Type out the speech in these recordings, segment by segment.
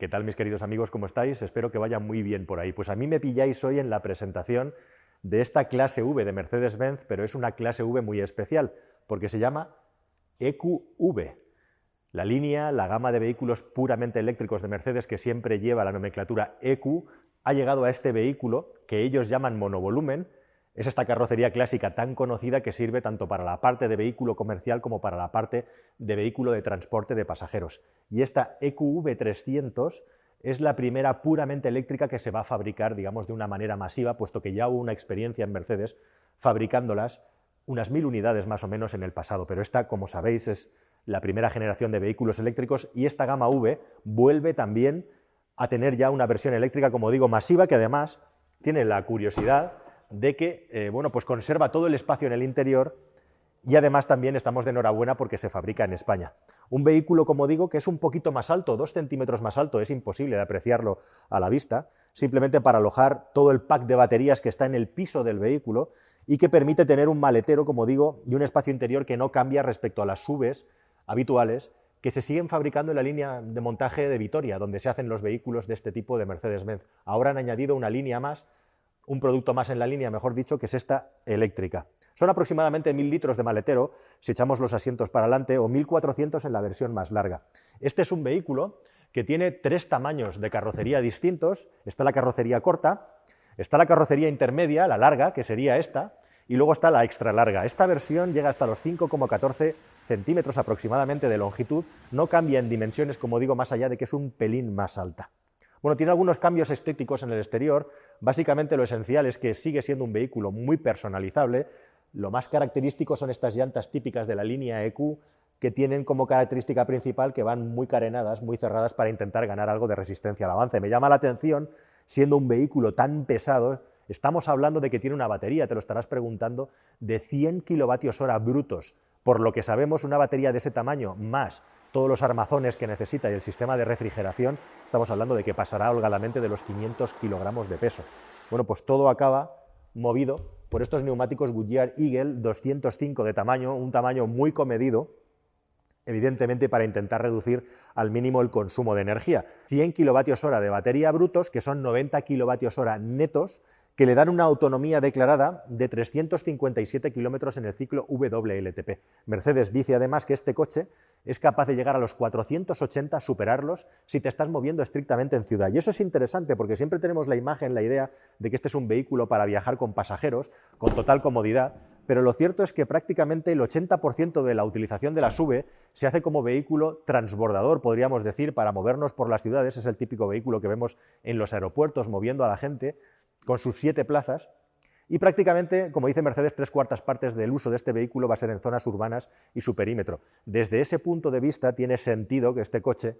¿Qué tal mis queridos amigos? ¿Cómo estáis? Espero que vaya muy bien por ahí. Pues a mí me pilláis hoy en la presentación de esta clase V de Mercedes-Benz, pero es una clase V muy especial, porque se llama EQV. La línea, la gama de vehículos puramente eléctricos de Mercedes, que siempre lleva la nomenclatura EQ, ha llegado a este vehículo que ellos llaman monovolumen, es esta carrocería clásica tan conocida que sirve tanto para la parte de vehículo comercial como para la parte de vehículo de transporte de pasajeros. Y esta EQV 300 es la primera puramente eléctrica que se va a fabricar, digamos, de una manera masiva, puesto que ya hubo una experiencia en Mercedes fabricándolas unas mil unidades más o menos en el pasado. Pero esta, como sabéis, es la primera generación de vehículos eléctricos y esta gama V vuelve también a tener ya una versión eléctrica, como digo, masiva, que además tiene la curiosidad de que eh, bueno, pues conserva todo el espacio en el interior y además también estamos de enhorabuena porque se fabrica en España. Un vehículo, como digo, que es un poquito más alto, dos centímetros más alto, es imposible de apreciarlo a la vista, simplemente para alojar todo el pack de baterías que está en el piso del vehículo y que permite tener un maletero, como digo, y un espacio interior que no cambia respecto a las subes habituales que se siguen fabricando en la línea de montaje de Vitoria, donde se hacen los vehículos de este tipo de Mercedes-Benz. Ahora han añadido una línea más un producto más en la línea, mejor dicho, que es esta eléctrica. Son aproximadamente 1.000 litros de maletero si echamos los asientos para adelante o 1.400 en la versión más larga. Este es un vehículo que tiene tres tamaños de carrocería distintos. Está la carrocería corta, está la carrocería intermedia, la larga, que sería esta, y luego está la extra larga. Esta versión llega hasta los 5,14 centímetros aproximadamente de longitud, no cambia en dimensiones, como digo, más allá de que es un pelín más alta. Bueno, tiene algunos cambios estéticos en el exterior. Básicamente lo esencial es que sigue siendo un vehículo muy personalizable. Lo más característico son estas llantas típicas de la línea EQ que tienen como característica principal que van muy carenadas, muy cerradas para intentar ganar algo de resistencia al avance. Me llama la atención, siendo un vehículo tan pesado, estamos hablando de que tiene una batería, te lo estarás preguntando, de 100 kilovatios hora brutos. Por lo que sabemos, una batería de ese tamaño más todos los armazones que necesita y el sistema de refrigeración, estamos hablando de que pasará holgadamente de los 500 kilogramos de peso. Bueno, pues todo acaba movido por estos neumáticos Goodyear Eagle 205 de tamaño, un tamaño muy comedido, evidentemente para intentar reducir al mínimo el consumo de energía. 100 kilovatios hora de batería brutos, que son 90 kilovatios hora netos, que le dan una autonomía declarada de 357 kilómetros en el ciclo WLTP. Mercedes dice además que este coche es capaz de llegar a los 480, superarlos, si te estás moviendo estrictamente en ciudad. Y eso es interesante porque siempre tenemos la imagen, la idea de que este es un vehículo para viajar con pasajeros, con total comodidad, pero lo cierto es que prácticamente el 80% de la utilización de la SUVE se hace como vehículo transbordador, podríamos decir, para movernos por las ciudades. Es el típico vehículo que vemos en los aeropuertos moviendo a la gente con sus siete plazas, y prácticamente, como dice Mercedes, tres cuartas partes del uso de este vehículo va a ser en zonas urbanas y su perímetro. Desde ese punto de vista tiene sentido que este coche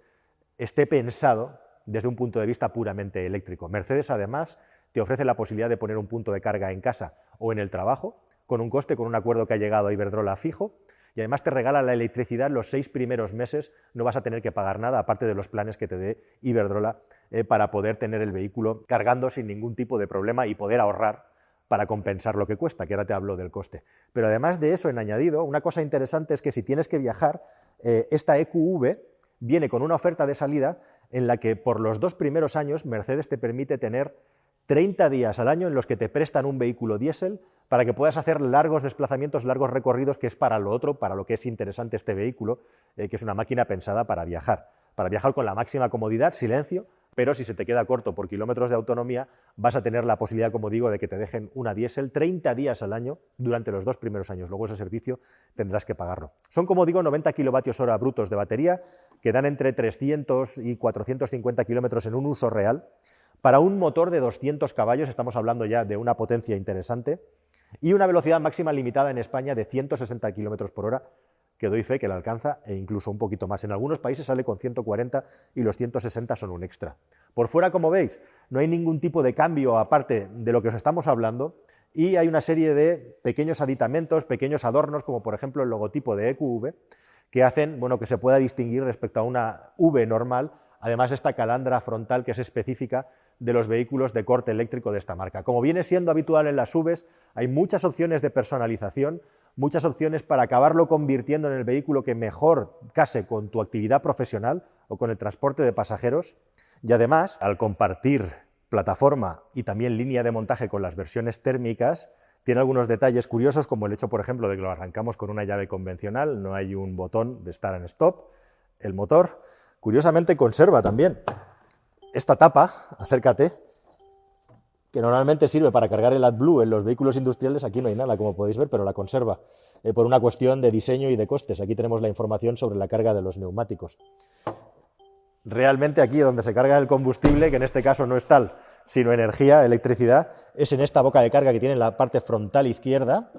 esté pensado desde un punto de vista puramente eléctrico. Mercedes, además, te ofrece la posibilidad de poner un punto de carga en casa o en el trabajo, con un coste, con un acuerdo que ha llegado a Iberdrola fijo, y además te regala la electricidad los seis primeros meses, no vas a tener que pagar nada, aparte de los planes que te dé Iberdrola eh, para poder tener el vehículo cargando sin ningún tipo de problema y poder ahorrar para compensar lo que cuesta, que ahora te hablo del coste. Pero además de eso, en añadido, una cosa interesante es que si tienes que viajar, eh, esta EQV viene con una oferta de salida en la que por los dos primeros años Mercedes te permite tener 30 días al año en los que te prestan un vehículo diésel para que puedas hacer largos desplazamientos, largos recorridos, que es para lo otro, para lo que es interesante este vehículo, eh, que es una máquina pensada para viajar, para viajar con la máxima comodidad, silencio, pero si se te queda corto por kilómetros de autonomía, vas a tener la posibilidad, como digo, de que te dejen una diésel 30 días al año durante los dos primeros años. Luego ese servicio tendrás que pagarlo. Son, como digo, 90 kilovatios hora brutos de batería, que dan entre 300 y 450 kilómetros en un uso real. Para un motor de 200 caballos, estamos hablando ya de una potencia interesante, y una velocidad máxima limitada en España de 160 kilómetros por hora, que doy fe que la alcanza e incluso un poquito más. En algunos países sale con 140 y los 160 son un extra. Por fuera, como veis, no hay ningún tipo de cambio aparte de lo que os estamos hablando y hay una serie de pequeños aditamentos, pequeños adornos, como por ejemplo el logotipo de EQV, que hacen bueno, que se pueda distinguir respecto a una V normal, además esta calandra frontal que es específica de los vehículos de corte eléctrico de esta marca. Como viene siendo habitual en las Vs, hay muchas opciones de personalización, muchas opciones para acabarlo convirtiendo en el vehículo que mejor case con tu actividad profesional o con el transporte de pasajeros. Y además, al compartir plataforma y también línea de montaje con las versiones térmicas, tiene algunos detalles curiosos, como el hecho, por ejemplo, de que lo arrancamos con una llave convencional, no hay un botón de start and stop. El motor, curiosamente, conserva también esta tapa, acércate, que normalmente sirve para cargar el AdBlue en los vehículos industriales, aquí no hay nada, como podéis ver, pero la conserva, eh, por una cuestión de diseño y de costes. Aquí tenemos la información sobre la carga de los neumáticos. Realmente aquí donde se carga el combustible, que en este caso no es tal, sino energía, electricidad, es en esta boca de carga que tiene en la parte frontal izquierda.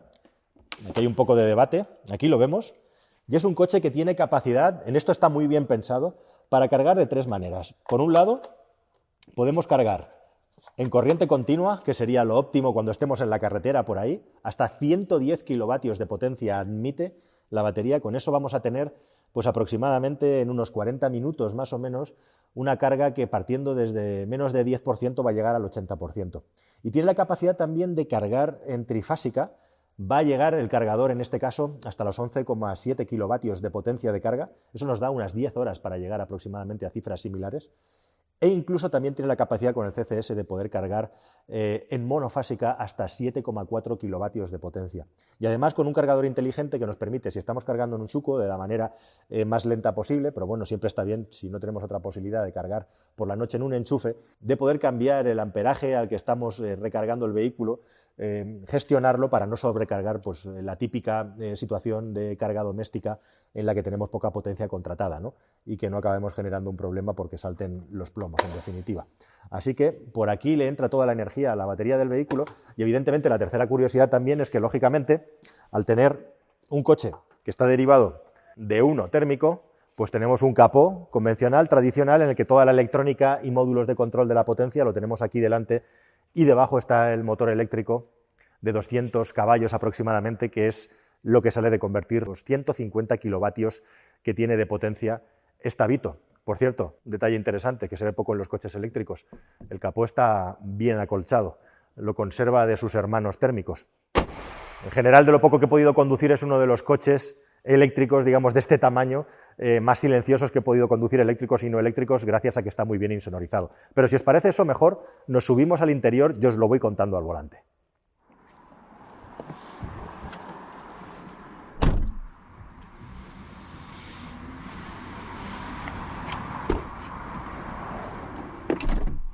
Aquí hay un poco de debate, aquí lo vemos. Y es un coche que tiene capacidad, en esto está muy bien pensado, para cargar de tres maneras. Por un lado, podemos cargar en corriente continua, que sería lo óptimo cuando estemos en la carretera por ahí, hasta 110 kilovatios de potencia admite la batería. Con eso vamos a tener, pues aproximadamente en unos 40 minutos más o menos, una carga que partiendo desde menos de 10% va a llegar al 80%. Y tiene la capacidad también de cargar en trifásica, va a llegar el cargador en este caso hasta los 11,7 kilovatios de potencia de carga. Eso nos da unas 10 horas para llegar aproximadamente a cifras similares e incluso también tiene la capacidad con el CCS de poder cargar eh, en monofásica hasta 7,4 kilovatios de potencia. Y además con un cargador inteligente que nos permite, si estamos cargando en un suco, de la manera eh, más lenta posible, pero bueno, siempre está bien, si no tenemos otra posibilidad de cargar por la noche en un enchufe, de poder cambiar el amperaje al que estamos eh, recargando el vehículo, gestionarlo para no sobrecargar pues, la típica situación de carga doméstica en la que tenemos poca potencia contratada ¿no? y que no acabemos generando un problema porque salten los plomos, en definitiva. Así que por aquí le entra toda la energía a la batería del vehículo y evidentemente la tercera curiosidad también es que lógicamente al tener un coche que está derivado de uno térmico, pues tenemos un capó convencional, tradicional, en el que toda la electrónica y módulos de control de la potencia lo tenemos aquí delante y debajo está el motor eléctrico de 200 caballos aproximadamente, que es lo que sale de convertir los 150 kilovatios que tiene de potencia esta Vito. Por cierto, detalle interesante que se ve poco en los coches eléctricos, el capó está bien acolchado, lo conserva de sus hermanos térmicos. En general, de lo poco que he podido conducir, es uno de los coches eléctricos, digamos, de este tamaño, eh, más silenciosos que he podido conducir eléctricos y no eléctricos, gracias a que está muy bien insonorizado. Pero si os parece eso mejor, nos subimos al interior y os lo voy contando al volante.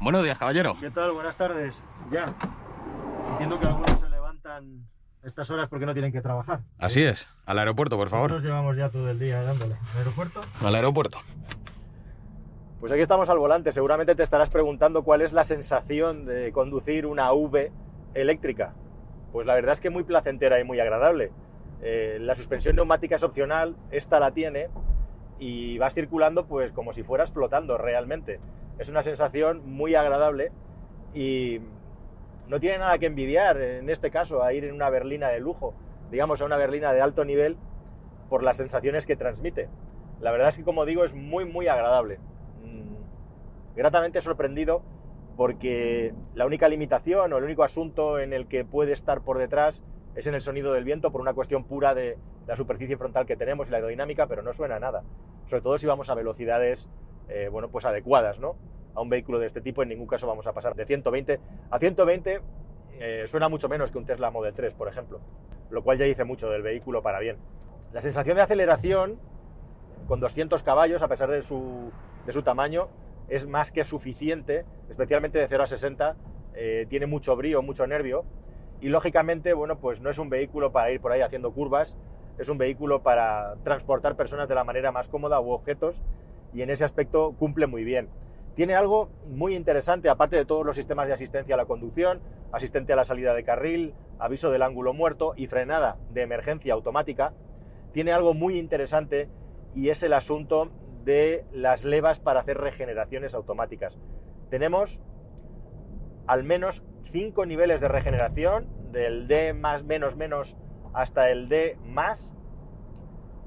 Buenos días, caballero. ¿Qué tal? Buenas tardes. Ya. Entiendo que algunos se levantan estas horas porque no tienen que trabajar. Así es. Al aeropuerto, por favor. Nosotros llevamos ya todo el día dándole. ¿Al aeropuerto? Al aeropuerto. Pues aquí estamos al volante. Seguramente te estarás preguntando cuál es la sensación de conducir una V eléctrica. Pues la verdad es que muy placentera y muy agradable. Eh, la suspensión neumática es opcional, esta la tiene y vas circulando pues como si fueras flotando realmente. Es una sensación muy agradable y no tiene nada que envidiar en este caso a ir en una berlina de lujo, digamos a una berlina de alto nivel por las sensaciones que transmite. La verdad es que como digo es muy muy agradable. Mm, gratamente sorprendido porque la única limitación o el único asunto en el que puede estar por detrás es en el sonido del viento por una cuestión pura de la superficie frontal que tenemos y la aerodinámica, pero no suena nada. Sobre todo si vamos a velocidades eh, bueno, pues adecuadas, ¿no? A un vehículo de este tipo en ningún caso vamos a pasar de 120 a 120 eh, suena mucho menos que un Tesla Model 3, por ejemplo, lo cual ya dice mucho del vehículo para bien. La sensación de aceleración con 200 caballos, a pesar de su, de su tamaño, es más que suficiente, especialmente de 0 a 60, eh, tiene mucho brío, mucho nervio, y lógicamente, bueno, pues no es un vehículo para ir por ahí haciendo curvas, es un vehículo para transportar personas de la manera más cómoda u objetos y en ese aspecto cumple muy bien. Tiene algo muy interesante, aparte de todos los sistemas de asistencia a la conducción, asistente a la salida de carril, aviso del ángulo muerto y frenada de emergencia automática, tiene algo muy interesante y es el asunto de las levas para hacer regeneraciones automáticas. Tenemos al menos cinco niveles de regeneración, del D más menos menos hasta el D más,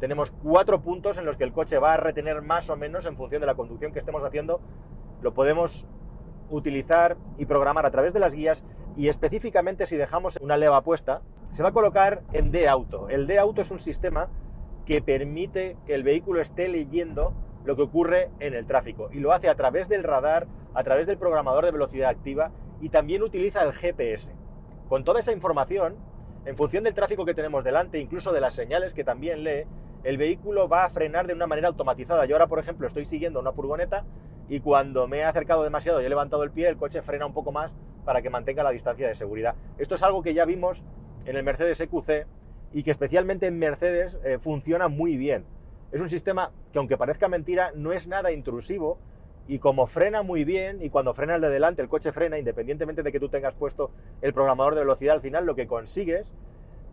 tenemos cuatro puntos en los que el coche va a retener más o menos en función de la conducción que estemos haciendo. Lo podemos utilizar y programar a través de las guías y específicamente si dejamos una leva puesta, se va a colocar en D-Auto. El D-Auto es un sistema que permite que el vehículo esté leyendo lo que ocurre en el tráfico. Y lo hace a través del radar, a través del programador de velocidad activa y también utiliza el GPS. Con toda esa información, en función del tráfico que tenemos delante, incluso de las señales que también lee, el vehículo va a frenar de una manera automatizada. Yo ahora, por ejemplo, estoy siguiendo una furgoneta y cuando me he acercado demasiado y he levantado el pie, el coche frena un poco más para que mantenga la distancia de seguridad. Esto es algo que ya vimos en el Mercedes EQC y que especialmente en Mercedes eh, funciona muy bien. Es un sistema que aunque parezca mentira, no es nada intrusivo y como frena muy bien y cuando frena el de delante, el coche frena, independientemente de que tú tengas puesto el programador de velocidad, al final lo que consigues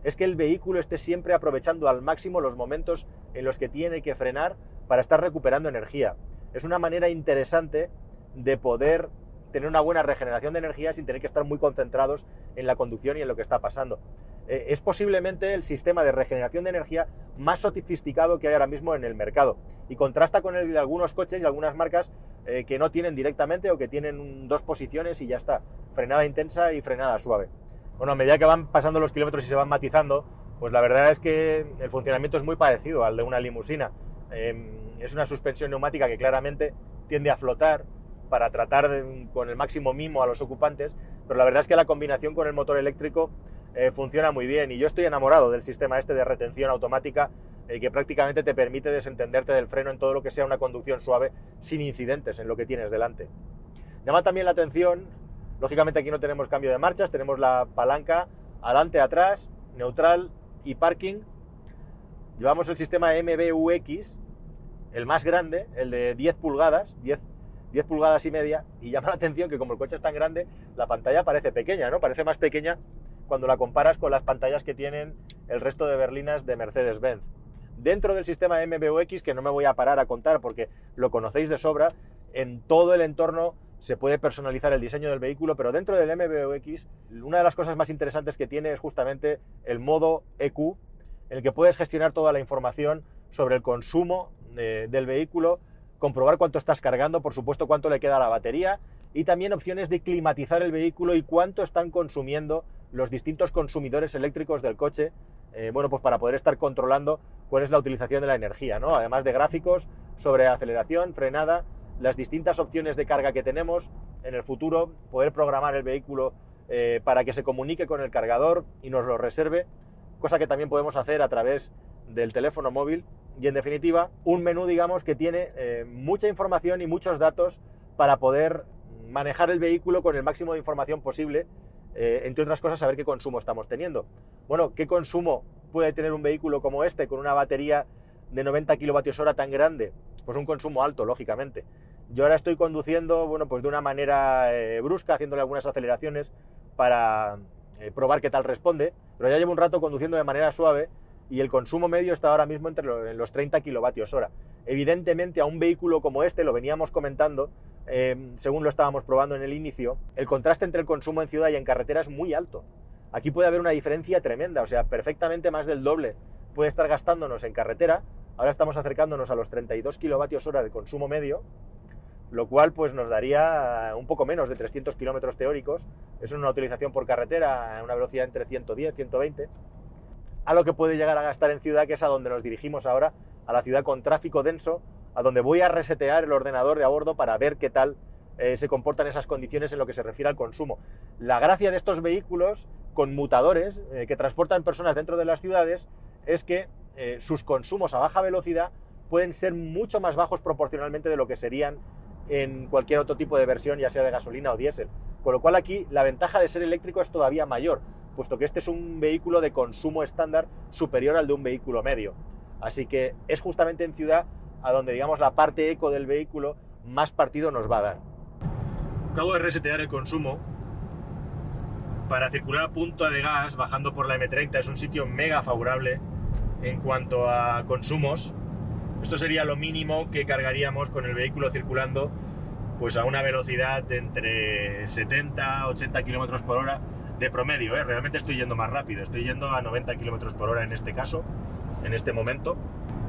es que el vehículo esté siempre aprovechando al máximo los momentos en los que tiene que frenar para estar recuperando energía. Es una manera interesante de poder tener una buena regeneración de energía sin tener que estar muy concentrados en la conducción y en lo que está pasando. Eh, es posiblemente el sistema de regeneración de energía más sofisticado que hay ahora mismo en el mercado y contrasta con el de algunos coches y algunas marcas eh, que no tienen directamente o que tienen dos posiciones y ya está, frenada intensa y frenada suave. Bueno, a medida que van pasando los kilómetros y se van matizando, pues la verdad es que el funcionamiento es muy parecido al de una limusina. Em, es una suspensión neumática que claramente tiende a flotar para tratar con el máximo mimo a los ocupantes, pero la verdad es que la combinación con el motor eléctrico eh, funciona muy bien y yo estoy enamorado del sistema este de retención automática eh, que prácticamente te permite desentenderte del freno en todo lo que sea una conducción suave sin incidentes en lo que tienes delante. Llama también la atención, lógicamente aquí no tenemos cambio de marchas, tenemos la palanca adelante, atrás, neutral y parking. Llevamos el sistema MBUX, el más grande, el de 10 pulgadas, 10 10 pulgadas y media y llama la atención que como el coche es tan grande, la pantalla parece pequeña, ¿no? Parece más pequeña cuando la comparas con las pantallas que tienen el resto de berlinas de Mercedes-Benz. Dentro del sistema MBUX, que no me voy a parar a contar porque lo conocéis de sobra, en todo el entorno se puede personalizar el diseño del vehículo, pero dentro del MBUX, una de las cosas más interesantes que tiene es justamente el modo EQ, en el que puedes gestionar toda la información sobre el consumo eh, del vehículo, comprobar cuánto estás cargando, por supuesto cuánto le queda a la batería y también opciones de climatizar el vehículo y cuánto están consumiendo los distintos consumidores eléctricos del coche, eh, bueno, pues para poder estar controlando cuál es la utilización de la energía, ¿no? Además de gráficos sobre aceleración, frenada, las distintas opciones de carga que tenemos en el futuro, poder programar el vehículo eh, para que se comunique con el cargador y nos lo reserve, cosa que también podemos hacer a través del teléfono móvil y en definitiva un menú digamos que tiene eh, mucha información y muchos datos para poder manejar el vehículo con el máximo de información posible, eh, entre otras cosas saber qué consumo estamos teniendo. Bueno, ¿qué consumo puede tener un vehículo como este con una batería de 90 kWh tan grande? Pues un consumo alto, lógicamente. Yo ahora estoy conduciendo, bueno, pues de una manera eh, brusca, haciéndole algunas aceleraciones para probar qué tal responde, pero ya llevo un rato conduciendo de manera suave y el consumo medio está ahora mismo entre los 30 kilovatios hora. Evidentemente a un vehículo como este, lo veníamos comentando, eh, según lo estábamos probando en el inicio, el contraste entre el consumo en ciudad y en carretera es muy alto. Aquí puede haber una diferencia tremenda, o sea, perfectamente más del doble puede estar gastándonos en carretera. Ahora estamos acercándonos a los 32 kilovatios hora de consumo medio, lo cual pues nos daría un poco menos de 300 kilómetros teóricos. Es una utilización por carretera a una velocidad entre 110 y 120 a lo que puede llegar a gastar en ciudad, que es a donde nos dirigimos ahora, a la ciudad con tráfico denso, a donde voy a resetear el ordenador de a bordo para ver qué tal eh, se comportan esas condiciones en lo que se refiere al consumo. La gracia de estos vehículos con mutadores eh, que transportan personas dentro de las ciudades es que eh, sus consumos a baja velocidad pueden ser mucho más bajos proporcionalmente de lo que serían en cualquier otro tipo de versión, ya sea de gasolina o diésel. Con lo cual aquí la ventaja de ser eléctrico es todavía mayor, puesto que este es un vehículo de consumo estándar superior al de un vehículo medio. Así que es justamente en ciudad a donde, digamos, la parte eco del vehículo más partido nos va a dar. Acabo de resetear el consumo. Para circular a punta de gas, bajando por la M30, es un sitio mega favorable en cuanto a consumos. Esto sería lo mínimo que cargaríamos con el vehículo circulando pues a una velocidad de entre 70 80 kilómetros por hora de promedio, ¿eh? realmente estoy yendo más rápido, estoy yendo a 90 km por hora en este caso, en este momento,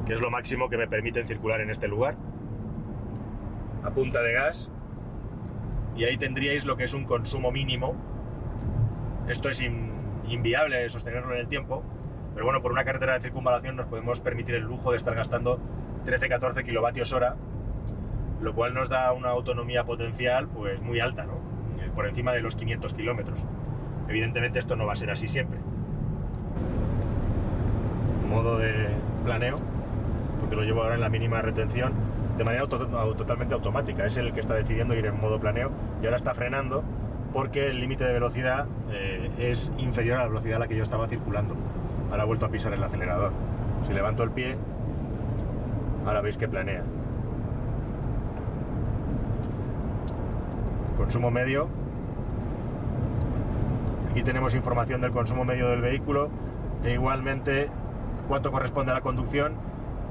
que es lo máximo que me permiten circular en este lugar, a punta de gas, y ahí tendríais lo que es un consumo mínimo. Esto es inviable sostenerlo en el tiempo, pero bueno, por una carretera de circunvalación nos podemos permitir el lujo de estar gastando 13-14 kilovatios hora lo cual nos da una autonomía potencial pues muy alta, ¿no? Eh, por encima de los 500 kilómetros. Evidentemente esto no va a ser así siempre. Modo de planeo, porque lo llevo ahora en la mínima retención, de manera totalmente automática. Es el que está decidiendo ir en modo planeo y ahora está frenando porque el límite de velocidad eh, es inferior a la velocidad a la que yo estaba circulando. Ahora ha vuelto a pisar el acelerador. Si levanto el pie, ahora veis que planea. Consumo medio. Aquí tenemos información del consumo medio del vehículo e igualmente cuánto corresponde a la conducción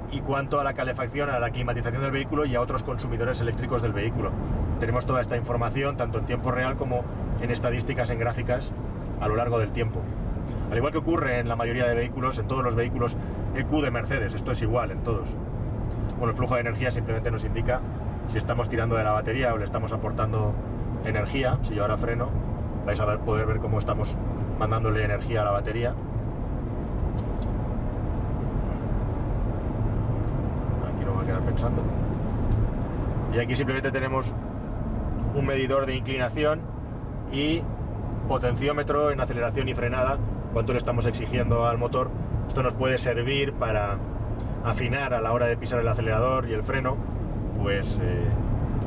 y cuánto a la calefacción, a la climatización del vehículo y a otros consumidores eléctricos del vehículo. Tenemos toda esta información tanto en tiempo real como en estadísticas, en gráficas a lo largo del tiempo. Al igual que ocurre en la mayoría de vehículos, en todos los vehículos EQ de Mercedes, esto es igual en todos. Bueno, el flujo de energía simplemente nos indica si estamos tirando de la batería o le estamos aportando energía, si yo ahora freno, vais a poder ver cómo estamos mandándole energía a la batería. Aquí no va a quedar pensando. Y aquí simplemente tenemos un medidor de inclinación y potenciómetro en aceleración y frenada, cuánto le estamos exigiendo al motor. Esto nos puede servir para afinar a la hora de pisar el acelerador y el freno, pues eh,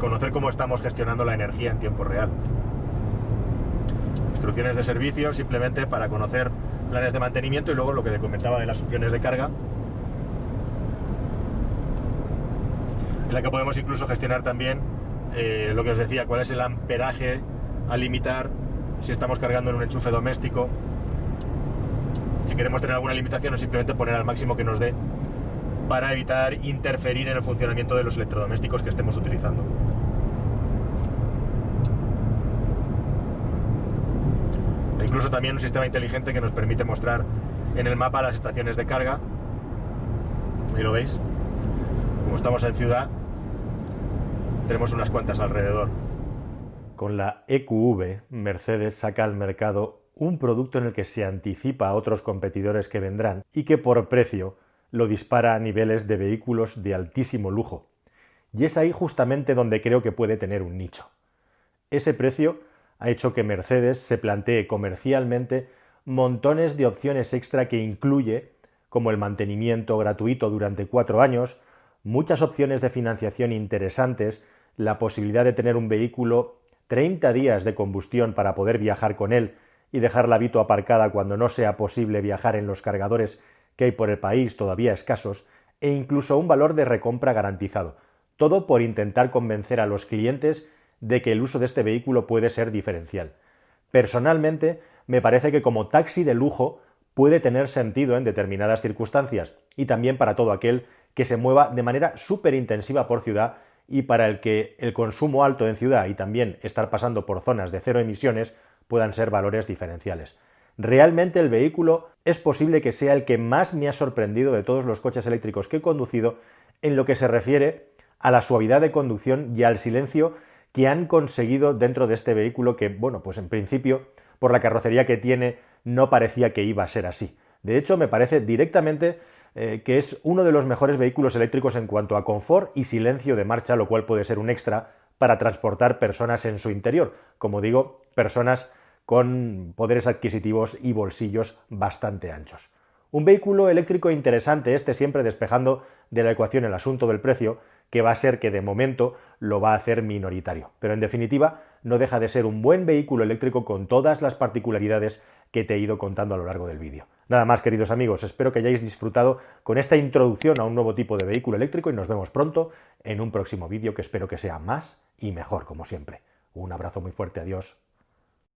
conocer cómo estamos gestionando la energía en tiempo real. Instrucciones de servicio simplemente para conocer planes de mantenimiento y luego lo que comentaba de las opciones de carga, en la que podemos incluso gestionar también eh, lo que os decía, cuál es el amperaje a limitar si estamos cargando en un enchufe doméstico, si queremos tener alguna limitación o simplemente poner al máximo que nos dé para evitar interferir en el funcionamiento de los electrodomésticos que estemos utilizando. Incluso también un sistema inteligente que nos permite mostrar en el mapa las estaciones de carga. Ahí lo veis. Como estamos en ciudad, tenemos unas cuantas alrededor. Con la EQV, Mercedes saca al mercado un producto en el que se anticipa a otros competidores que vendrán y que por precio lo dispara a niveles de vehículos de altísimo lujo. Y es ahí justamente donde creo que puede tener un nicho. Ese precio ha hecho que Mercedes se plantee comercialmente montones de opciones extra que incluye, como el mantenimiento gratuito durante cuatro años, muchas opciones de financiación interesantes, la posibilidad de tener un vehículo 30 días de combustión para poder viajar con él y dejar la Vito aparcada cuando no sea posible viajar en los cargadores que hay por el país todavía escasos, e incluso un valor de recompra garantizado. Todo por intentar convencer a los clientes de que el uso de este vehículo puede ser diferencial. Personalmente, me parece que como taxi de lujo puede tener sentido en determinadas circunstancias y también para todo aquel que se mueva de manera súper intensiva por ciudad y para el que el consumo alto en ciudad y también estar pasando por zonas de cero emisiones puedan ser valores diferenciales. Realmente el vehículo es posible que sea el que más me ha sorprendido de todos los coches eléctricos que he conducido en lo que se refiere a la suavidad de conducción y al silencio que han conseguido dentro de este vehículo que, bueno, pues en principio, por la carrocería que tiene, no parecía que iba a ser así. De hecho, me parece directamente eh, que es uno de los mejores vehículos eléctricos en cuanto a confort y silencio de marcha, lo cual puede ser un extra para transportar personas en su interior. Como digo, personas con poderes adquisitivos y bolsillos bastante anchos. Un vehículo eléctrico interesante, este siempre despejando de la ecuación el asunto del precio, que va a ser que de momento lo va a hacer minoritario. Pero en definitiva, no deja de ser un buen vehículo eléctrico con todas las particularidades que te he ido contando a lo largo del vídeo. Nada más, queridos amigos, espero que hayáis disfrutado con esta introducción a un nuevo tipo de vehículo eléctrico y nos vemos pronto en un próximo vídeo que espero que sea más y mejor, como siempre. Un abrazo muy fuerte, adiós.